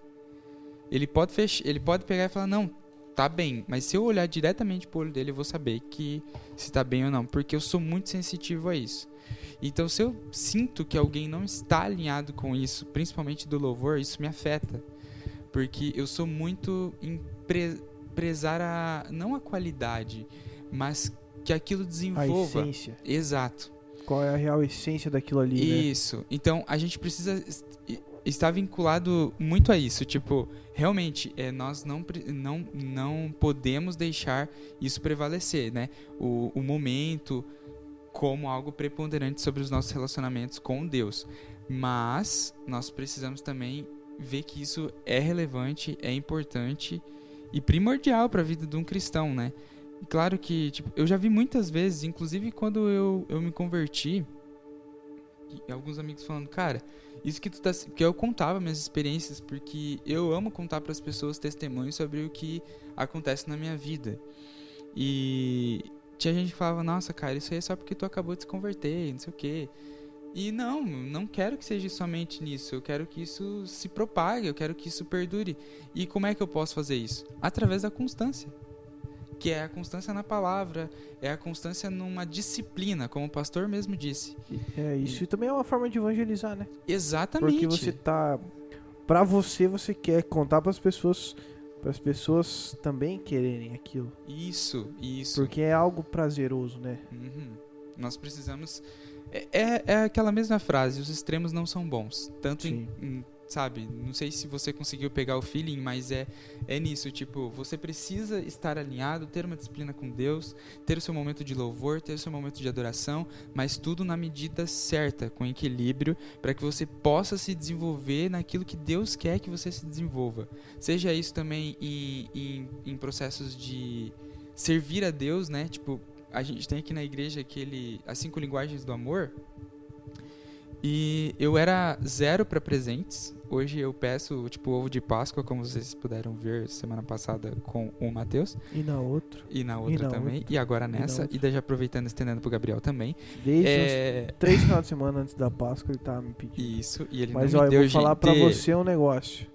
Ele pode fechar, ele pode pegar e falar não, tá bem, mas se eu olhar diretamente pro olho dele, eu vou saber que se tá bem ou não, porque eu sou muito sensitivo a isso. Então, se eu sinto que alguém não está alinhado com isso, principalmente do louvor, isso me afeta. Porque eu sou muito em pre prezar a não a qualidade, mas que aquilo desenvolva. A essência. Exato. Qual é a real essência daquilo ali, né? Isso. Né? Então, a gente precisa estar vinculado muito a isso. Tipo, realmente, é, nós não, não, não podemos deixar isso prevalecer, né? O, o momento como algo preponderante sobre os nossos relacionamentos com Deus. Mas nós precisamos também ver que isso é relevante, é importante e primordial para a vida de um cristão, né? Claro que, tipo, eu já vi muitas vezes, inclusive quando eu, eu me converti, alguns amigos falando, cara, isso que tu tá, que eu contava minhas experiências porque eu amo contar para as pessoas testemunhos sobre o que acontece na minha vida. E tinha gente que falava, nossa, cara, isso aí é só porque tu acabou de se converter, não sei o quê. E não, não quero que seja somente nisso. Eu quero que isso se propague, eu quero que isso perdure. E como é que eu posso fazer isso? Através da constância. Que é a constância na palavra, é a constância numa disciplina, como o pastor mesmo disse. É, isso e, também é uma forma de evangelizar, né? Exatamente. Porque você tá pra você, você quer contar pras pessoas, para as pessoas também quererem aquilo. Isso, isso. Porque é algo prazeroso, né? Uhum. Nós precisamos. É, é, é, aquela mesma frase: os extremos não são bons. Tanto em, em, sabe? Não sei se você conseguiu pegar o feeling, mas é, é nisso. Tipo, você precisa estar alinhado, ter uma disciplina com Deus, ter o seu momento de louvor, ter o seu momento de adoração, mas tudo na medida certa, com equilíbrio, para que você possa se desenvolver naquilo que Deus quer que você se desenvolva. Seja isso também em, em, em processos de servir a Deus, né? Tipo, a gente tem aqui na igreja aquele as cinco linguagens do amor. E eu era zero para presentes. Hoje eu peço, tipo, ovo de Páscoa, como vocês puderam ver semana passada com o Matheus. E na outra. E na outra e na também. Outra. E agora nessa. E, e daí já aproveitando, estendendo pro Gabriel também. Desde é... três finais de semana antes da Páscoa ele tá me pedindo. Isso, e ele Mas não ó, me deu eu vou falar pra você um negócio.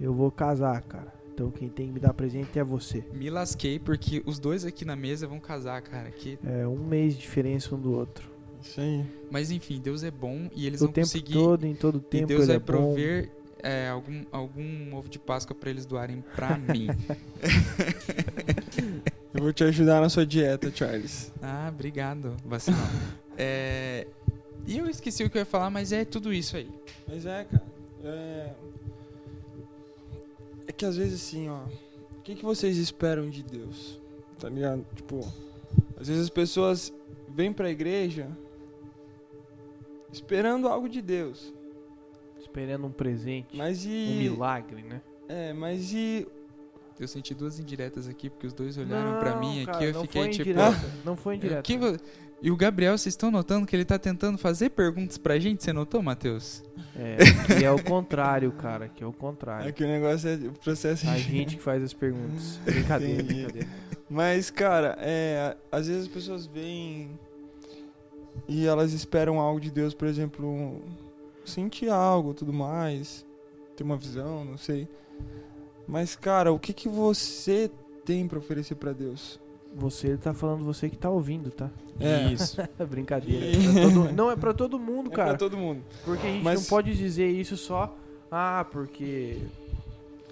Eu vou casar, cara. Então quem tem que me dar presente é você. Me lasquei porque os dois aqui na mesa vão casar, cara. Que... É um mês de diferença um do outro. Isso aí. Mas enfim, Deus é bom e eles o vão tempo conseguir. todo, em todo tempo. E Deus vai é prover é, algum, algum ovo de Páscoa para eles doarem pra mim. eu vou te ajudar na sua dieta, Charles. Ah, obrigado, vacinal. é, e eu esqueci o que eu ia falar, mas é tudo isso aí. Mas é, cara. É, é que às vezes assim, ó. O que, que vocês esperam de Deus? Tá ligado? Tipo, às vezes as pessoas vêm pra igreja esperando algo de Deus. Esperando um presente. Mas e. Um milagre, né? É, mas e. Eu senti duas indiretas aqui, porque os dois olharam para mim cara, aqui eu fiquei tipo. Indireta, não foi indireta. Que, e o Gabriel, vocês estão notando que ele tá tentando fazer perguntas pra gente? Você notou, Matheus? É, que é o contrário, cara, que é o contrário. É que o negócio é o processo A gente que faz as perguntas. Brincadeira, brincadeira. Mas, cara, é, às vezes as pessoas vêm e elas esperam algo de Deus, por exemplo, sentir algo, tudo mais, ter uma visão, não sei. Mas, cara, o que que você tem para oferecer para Deus? Você tá falando você que tá ouvindo, tá? É. Isso. Brincadeira. É todo, não, é pra todo mundo, cara. É pra todo mundo. Porque a gente Mas... não pode dizer isso só, ah, porque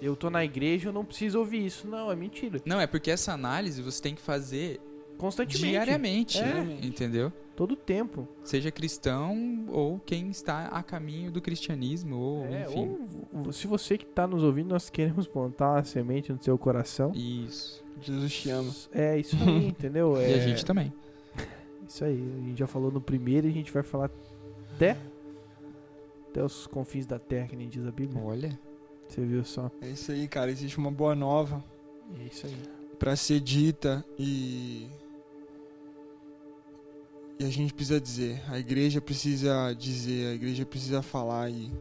eu tô na igreja, eu não preciso ouvir isso. Não, é mentira. Não, é porque essa análise você tem que fazer constantemente. Diariamente, é. entendeu? Todo tempo. Seja cristão ou quem está a caminho do cristianismo, ou é, enfim. Ou, se você que está nos ouvindo, nós queremos plantar a semente no seu coração. Isso. Jesus te ama. É isso aí, entendeu? É... E a gente também. Isso aí. A gente já falou no primeiro e a gente vai falar até, até os confins da terra, que nem diz a Bíblia. Olha. Você viu só? É isso aí, cara. Existe uma boa nova. É isso aí. Pra ser dita e e a gente precisa dizer, a igreja precisa dizer, a igreja precisa falar e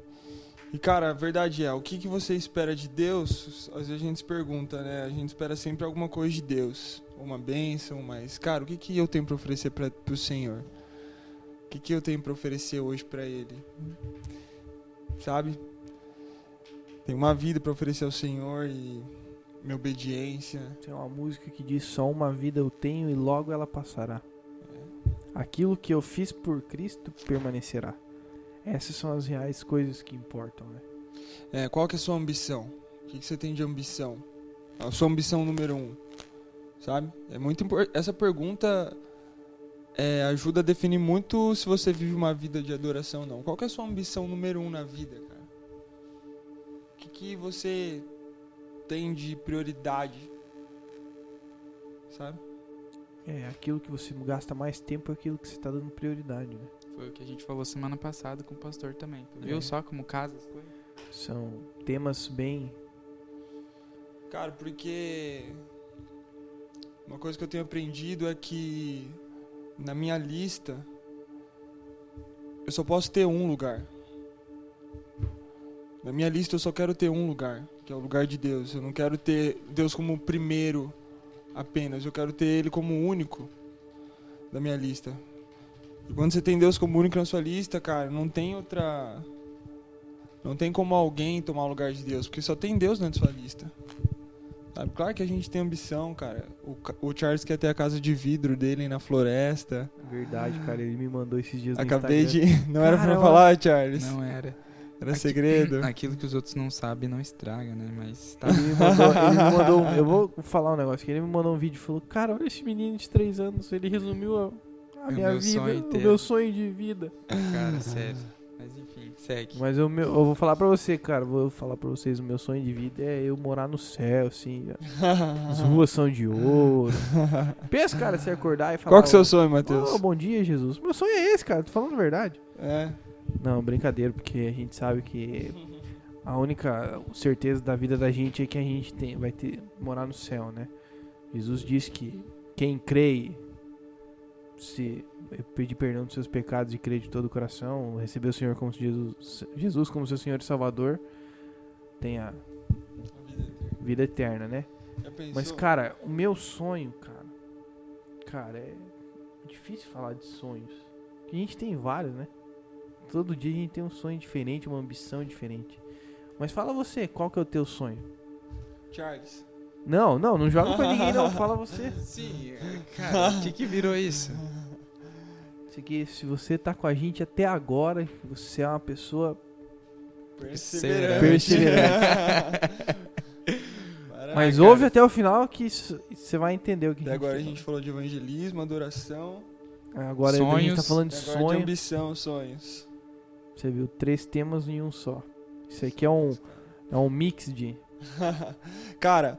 e cara, a verdade é, o que, que você espera de Deus? Às vezes a gente se pergunta, né? A gente espera sempre alguma coisa de Deus, uma bênção, mas cara, o que, que eu tenho para oferecer para o Senhor? O que, que eu tenho para oferecer hoje para Ele? Sabe? Tem uma vida para oferecer ao Senhor e minha obediência. Tem uma música que diz: Só uma vida eu tenho e logo ela passará. Aquilo que eu fiz por Cristo permanecerá. Essas são as reais coisas que importam, né? É, qual que é a sua ambição? O que, que você tem de ambição? A sua ambição número um, sabe? É muito. Essa pergunta é, ajuda a definir muito se você vive uma vida de adoração ou não. Qual que é a sua ambição número um na vida, cara? O que, que você tem de prioridade, sabe? É, aquilo que você gasta mais tempo é aquilo que você está dando prioridade, né? Foi o que a gente falou semana passada com o pastor também. Tu viu é. só como casa as coisas? São temas bem. Cara, porque. Uma coisa que eu tenho aprendido é que na minha lista eu só posso ter um lugar. Na minha lista eu só quero ter um lugar, que é o lugar de Deus. Eu não quero ter Deus como primeiro apenas. Eu quero ter Ele como único da minha lista. E quando você tem Deus como único na sua lista, cara, não tem outra. Não tem como alguém tomar o lugar de Deus, porque só tem Deus na sua lista. Sabe? Claro que a gente tem ambição, cara. O, o, Charles quer ter a casa de vidro dele na floresta. Verdade, cara. Ele me mandou esses dias Acabei de. Não era pra falar, Charles. Não era. Era segredo. Aquilo que os outros não sabem não estraga, né? Mas tá. Ele me mandou, ele me mandou eu vou falar um negócio que ele me mandou um vídeo e falou: Cara, olha esse menino de 3 anos, ele resumiu a, a minha vida, o inteiro." meu sonho de vida. Cara, sério. Mas enfim, segue. Mas eu, eu vou falar pra você, cara, vou falar pra vocês: o meu sonho de vida é eu morar no céu, assim. As ruas são de ouro. Pensa, cara, você acordar e falar. Qual que é o seu sonho, Matheus? "Ô, bom dia, Jesus. Meu sonho é esse, cara, tô falando a verdade. É. Não, brincadeira, porque a gente sabe que a única certeza da vida da gente é que a gente tem, vai ter morar no céu, né? Jesus disse que quem crê, se pedir perdão dos seus pecados e crer de todo o coração, receber o Senhor como Jesus, Jesus como seu Senhor e Salvador, tem a vida eterna, né? Mas, cara, o meu sonho, cara. Cara, é difícil falar de sonhos. A gente tem vários, né? Todo dia a gente tem um sonho diferente, uma ambição diferente. Mas fala você, qual que é o teu sonho? Charles. Não, não, não joga pra ninguém não, fala você. Sim, cara, o que que virou isso? Se você tá com a gente até agora, você é uma pessoa. Perseverante. Perseverante. Mas ouve até o final que você vai entender o que Até agora a quer gente falou de evangelismo, adoração. Agora a gente tá Sonhos. falando de agora de ambição, sonhos. Você viu três temas em um só. Isso aqui é um, é um mix de. Cara,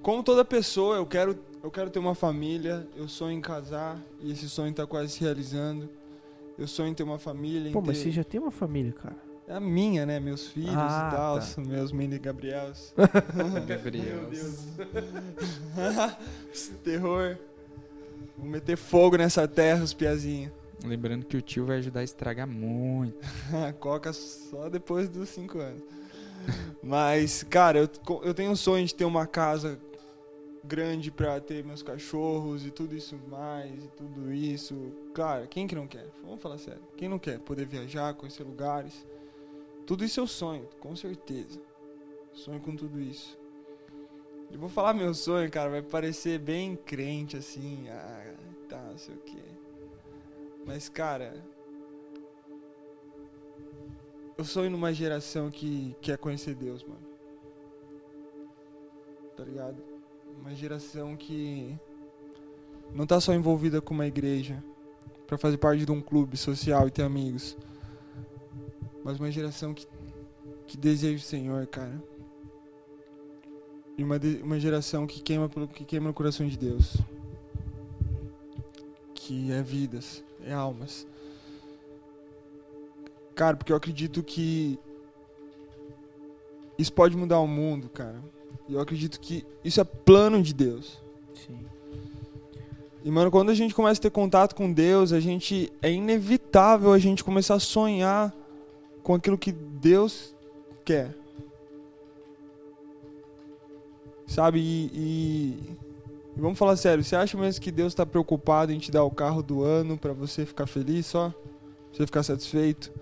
como toda pessoa, eu quero, eu quero ter uma família, eu sonho em casar e esse sonho tá quase se realizando. Eu sonho em ter uma família, Pô, mas ter- você já tem uma família, cara. É a minha, né? Meus filhos Ah, e tal, tá. meus mini Gabriels. Gabriel. Meu Deus. Terror. Vou meter fogo nessa terra, os piazinhos. Lembrando que o tio vai ajudar a estragar muito. Coca só depois dos 5 anos. Mas, cara, eu, eu tenho um sonho de ter uma casa grande pra ter meus cachorros e tudo isso mais e tudo isso. Claro, quem que não quer? Vamos falar sério. Quem não quer poder viajar, conhecer lugares? Tudo isso é o sonho, com certeza. Sonho com tudo isso. Eu vou falar meu sonho, cara, vai parecer bem crente assim, ah, tá, não sei o quê. Mas, cara, eu sonho numa geração que quer conhecer Deus, mano. Tá ligado? Uma geração que não tá só envolvida com uma igreja pra fazer parte de um clube social e ter amigos, mas uma geração que, que deseja o Senhor, cara. E uma, de- uma geração que queima, pelo, que queima no coração de Deus. Que é vidas, é almas. Cara, porque eu acredito que isso pode mudar o mundo, cara. E eu acredito que isso é plano de Deus. Sim. E, mano, quando a gente começa a ter contato com Deus, a gente. É inevitável a gente começar a sonhar com aquilo que Deus quer. Sabe? E. e- e vamos falar sério, você acha mesmo que Deus tá preocupado em te dar o carro do ano pra você ficar feliz só? Pra você ficar satisfeito?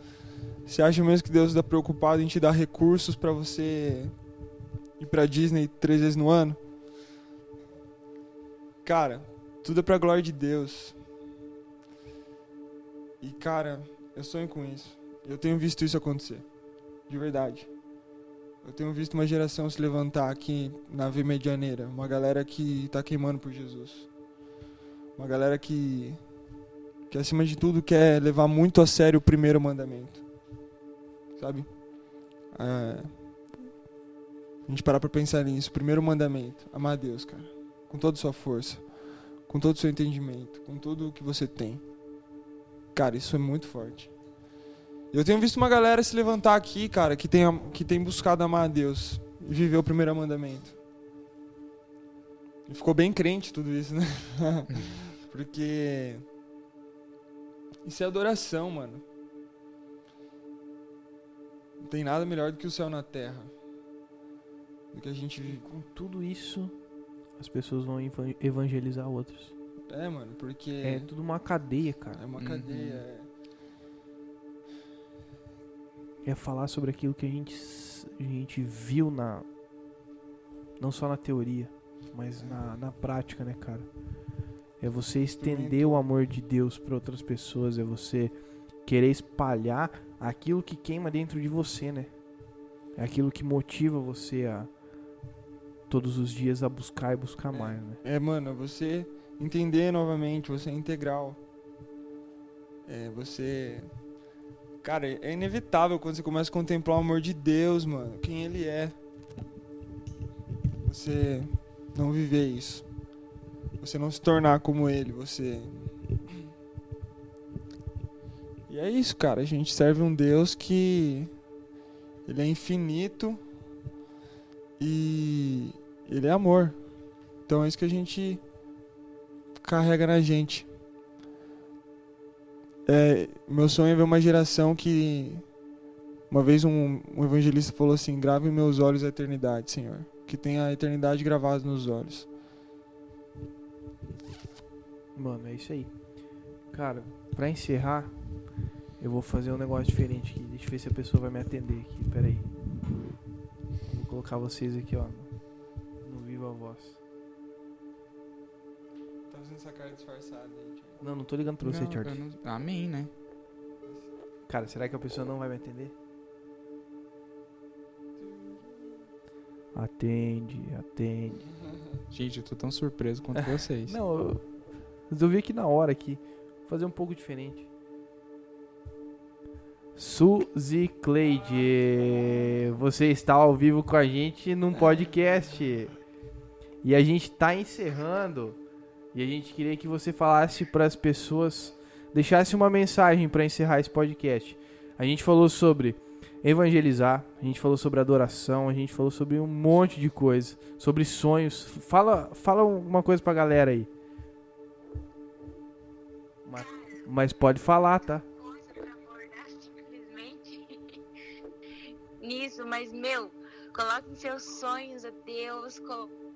Você acha mesmo que Deus tá preocupado em te dar recursos pra você ir pra Disney três vezes no ano? Cara, tudo é pra glória de Deus. E cara, eu sonho com isso. Eu tenho visto isso acontecer. De verdade. Eu tenho visto uma geração se levantar aqui na V Medianeira. Uma galera que tá queimando por Jesus. Uma galera que, que acima de tudo quer levar muito a sério o primeiro mandamento. Sabe? É, a gente parar pra pensar nisso. Primeiro mandamento. Amar a Deus, cara. Com toda a sua força. Com todo o seu entendimento. Com tudo o que você tem. Cara, isso é muito forte. Eu tenho visto uma galera se levantar aqui, cara, que tem, que tem buscado amar a Deus e viver o primeiro mandamento. E ficou bem crente tudo isso, né? Porque isso é adoração, mano. Não tem nada melhor do que o céu na terra. Do que a gente vive. Com tudo isso, as pessoas vão evan- evangelizar outros. É, mano, porque É tudo uma cadeia, cara. é uma Uhum. cadeia. é- É falar sobre aquilo que a gente, a gente viu na. Não só na teoria, mas na, na prática, né, cara? É você estender o amor de Deus para outras pessoas, é você querer espalhar aquilo que queima dentro de você, né? É aquilo que motiva você a todos os dias a buscar e buscar é, mais, né? É, mano, você entender novamente, você é integral. É, você. Cara, é inevitável quando você começa a contemplar o amor de Deus, mano, quem Ele é. Você não viver isso. Você não se tornar como Ele, você. E é isso, cara. A gente serve um Deus que. Ele é infinito e ele é amor. Então é isso que a gente carrega na gente. É, meu sonho é ver uma geração que. Uma vez um, um evangelista falou assim: grave em meus olhos a eternidade, Senhor. Que tenha a eternidade gravada nos olhos. Mano, é isso aí. Cara, pra encerrar, eu vou fazer um negócio diferente aqui. Deixa eu ver se a pessoa vai me atender aqui. Pera aí. Vou colocar vocês aqui, ó. No Viva Voz. Fazendo essa cara disfarçada aí, Não, não tô ligando pra você, eu não- Amém, né? Cara, será que a pessoa não vai me atender? Atende, atende. Gente, eu tô tão surpreso quanto vocês. Não, eu resolvi aqui na hora aqui. Fazer um pouco diferente. Suzy Cleide, você está ao vivo com a gente num podcast. E a gente tá encerrando. E a gente queria que você falasse para as pessoas, deixasse uma mensagem para encerrar esse podcast. A gente falou sobre evangelizar, a gente falou sobre adoração, a gente falou sobre um monte de coisa, sobre sonhos. Fala, fala uma coisa pra galera aí. Mas, mas pode falar, tá? nisso, mas meu, coloquem seus sonhos a Deus,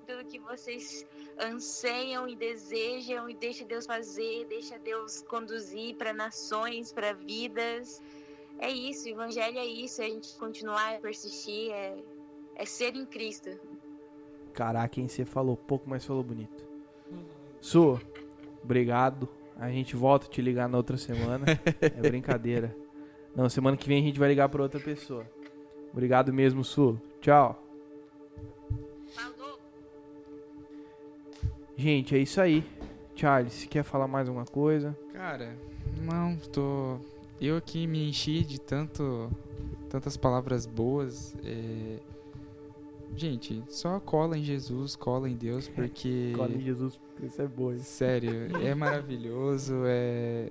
tudo que vocês anseiam e desejam e deixa Deus fazer, deixa Deus conduzir para nações, para vidas. É isso, o evangelho é isso, é a gente continuar a persistir, é, é ser em Cristo. Caraca, hein? Você falou pouco, mas falou bonito. Su, obrigado. A gente volta a te ligar na outra semana. É brincadeira. Não, semana que vem a gente vai ligar pra outra pessoa. Obrigado mesmo, Su. Tchau. Gente, é isso aí. Charles, quer falar mais alguma coisa? Cara, não, tô. Eu aqui me enchi de tanto. tantas palavras boas. é, Gente, só cola em Jesus, cola em Deus, porque. Cola em Jesus, isso é boa. isso. Sério, é maravilhoso, é.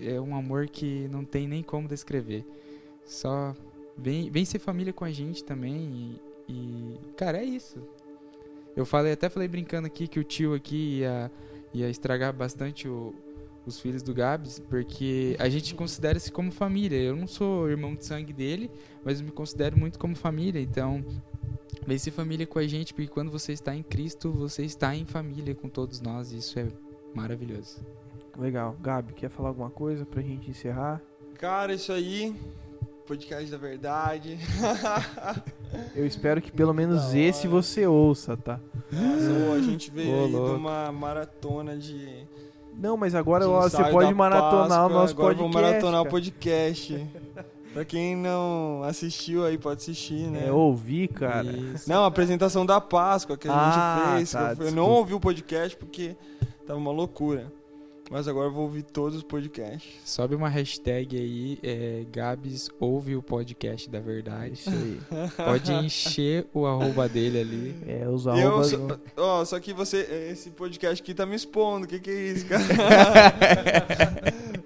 É um amor que não tem nem como descrever. Só vem, vem ser família com a gente também e, e, cara, é isso. Eu falei, até falei brincando aqui que o tio aqui ia, ia estragar bastante o- os filhos do Gabs, porque a gente considera-se como família. Eu não sou irmão de sangue dele, mas eu me considero muito como família. Então, vem ser família com a gente, porque quando você está em Cristo, você está em família com todos nós. E isso é maravilhoso. Legal. Gabi, quer falar alguma coisa pra gente encerrar? Cara, isso aí. Podcast da verdade. Eu espero que pelo menos Da esse hora. você ouça, tá? Ô, a gente veio Ô, aí de louco. uma maratona de. Não, mas agora de você ensaio pode da maratonar Páscoa, o nosso agora podcast. Vamos maratonar o cara. podcast. pra quem não assistiu aí, pode assistir, né? É ouvir, cara. Isso. Não, a apresentação da Páscoa que a Ah, gente fez. que tá, eu, fui- eu desculpa. não ouvi o podcast porque tava uma loucura. Mas agora eu vou ouvir todos os podcasts. Sobe uma hashtag aí, é, Gabs ouve o podcast da verdade. isso aí. Pode encher o arroba dele ali. É, os arrobas. só, no- ó, só que você, esse podcast aqui tá me expondo. O que, que é isso, cara?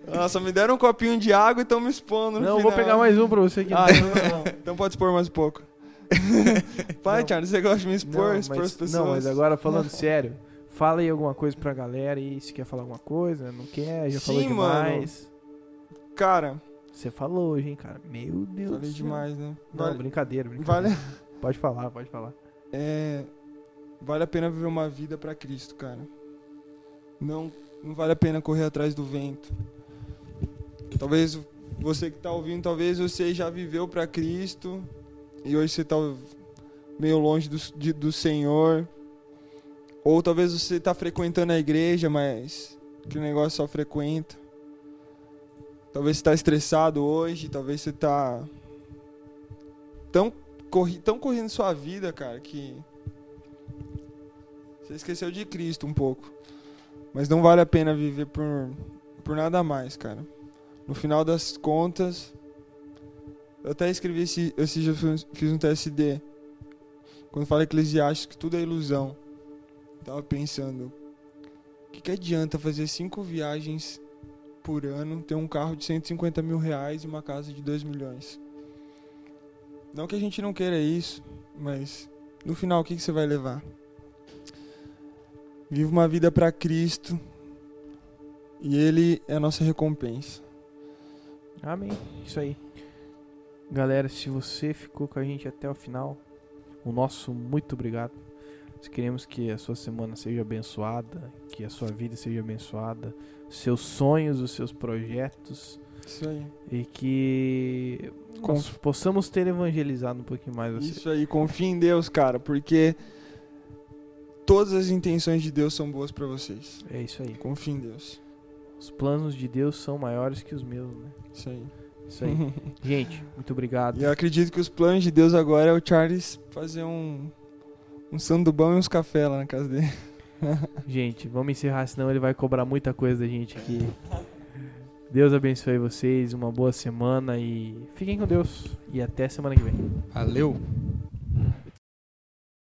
Nossa, me deram um copinho de água e estão me expondo. no Não, eu vou final. pegar mais um pra você aqui. Ah, então, tá bom. então pode expor mais um pouco. Pai, Não. Charles, você gosta de me expor, não, expor mas, as pessoas? não, mas agora falando sério, fala aí alguma coisa pra galera e se quer falar alguma coisa, não quer, já falou Sim, mano. demais. Cara, Você falou hoje, hein, cara. Meu Deus falei do céu. demais, né? Não, Vale, brincadeira, brincadeira. vale, Pode falar, pode falar. é, vale a pena viver uma vida pra Cristo, cara. Não, não vale a pena correr atrás do vento. Talvez você que tá ouvindo, talvez você já viveu pra Cristo e hoje você tá meio longe do, de- do Senhor. Ou talvez você tá frequentando a igreja, mas que negócio só frequenta. Talvez você está estressado hoje, talvez você está tão, corri tão correndo sua vida, cara, que você esqueceu de Cristo um pouco. Mas não vale a pena viver por, por nada mais, cara. No final das contas, eu até escrevi esse, já fiz um TSD. Quando fala Eclesiastes que tudo é ilusão. Tava pensando, o que, que adianta fazer cinco viagens por ano, ter um carro de 150 mil reais e uma casa de 2 milhões? Não que a gente não queira isso, mas no final o que, que você vai levar? Viva uma vida para Cristo e Ele é a nossa recompensa. Amém. Isso aí. Galera, se você ficou com a gente até o final, o nosso muito obrigado. Nós queremos que a sua semana seja abençoada, que a sua vida seja abençoada, seus sonhos, os seus projetos. Isso aí. E que possamos ter evangelizado um pouquinho mais você. Isso aí, confie em Deus, cara, porque todas as intenções de Deus são boas para vocês. É isso aí. Confie em Deus. Os planos de Deus são maiores que os meus, né? Isso aí. Isso aí. Gente, muito obrigado. E eu acredito que os planos de Deus agora é o Charles fazer um um sandubão e uns café lá na casa dele. gente, vamos encerrar, senão ele vai cobrar muita coisa da gente aqui. Deus abençoe vocês, uma boa semana e fiquem com Deus. E até semana que vem. Valeu!